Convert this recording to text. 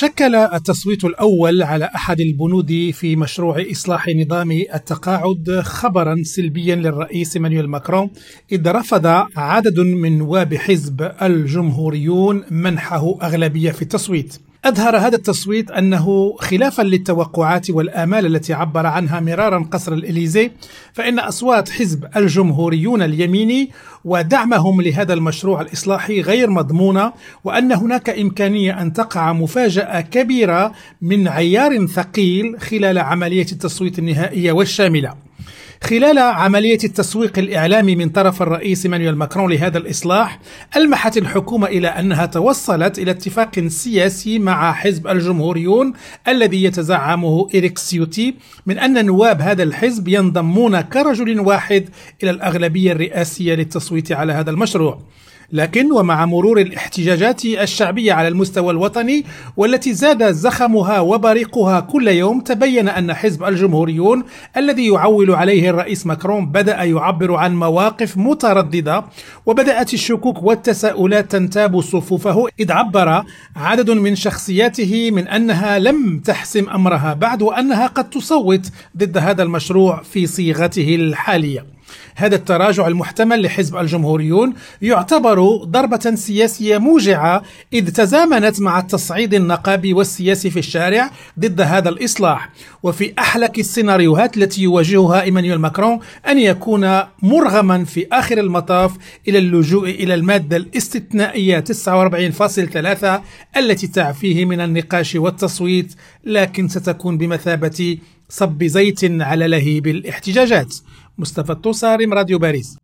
شكل التصويت الأول على أحد البنود في مشروع إصلاح نظام التقاعد خبرا سلبيا للرئيس مانويل ماكرون إذ رفض عدد من نواب حزب الجمهوريون منحه أغلبية في التصويت. أظهر هذا التصويت أنه خلافا للتوقعات والآمال التي عبر عنها مرارا قصر الإليزي فإن أصوات حزب الجمهوريون اليميني ودعمهم لهذا المشروع الإصلاحي غير مضمونة وأن هناك إمكانية أن تقع مفاجأة كبيرة من عيار ثقيل خلال عملية التصويت النهائية والشاملة. خلال عملية التسويق الإعلامي من طرف الرئيس مانويل ماكرون لهذا الإصلاح ألمحت الحكومة إلى أنها توصلت إلى اتفاق سياسي مع حزب الجمهوريون الذي يتزعمه إريك سيوتي من أن نواب هذا الحزب ينضمون كرجل واحد إلى الأغلبية الرئاسية للتصويت على هذا المشروع. لكن ومع مرور الاحتجاجات الشعبية على المستوى الوطني والتي زاد زخمها وبريقها كل يوم تبين أن حزب الجمهوريون الذي يعول عليه الرئيس ماكرون بدأ يعبر عن مواقف مترددة وبدأت الشكوك والتساؤلات تنتاب صفوفه إذ عبر عدد من شخصياته من أنها لم تحسم أمرها بعد وأنها قد تصوت ضد هذا المشروع في صيغته الحالية. هذا التراجع المحتمل لحزب الجمهوريون يعتبر ضربة سياسية موجعة إذ تزامنت مع التصعيد النقابي والسياسي في الشارع ضد هذا الإصلاح. وفي أحلك السيناريوهات التي يواجهها إيمانويل ماكرون أن يكون مرغما في آخر المطاف إلى اللجوء إلى المادة الاستثنائية 49.3 التي تعفيه من النقاش والتصويت لكن ستكون بمثابة صب زيت على لهيب الاحتجاجات. مصطفى التوصاري راديو باريس.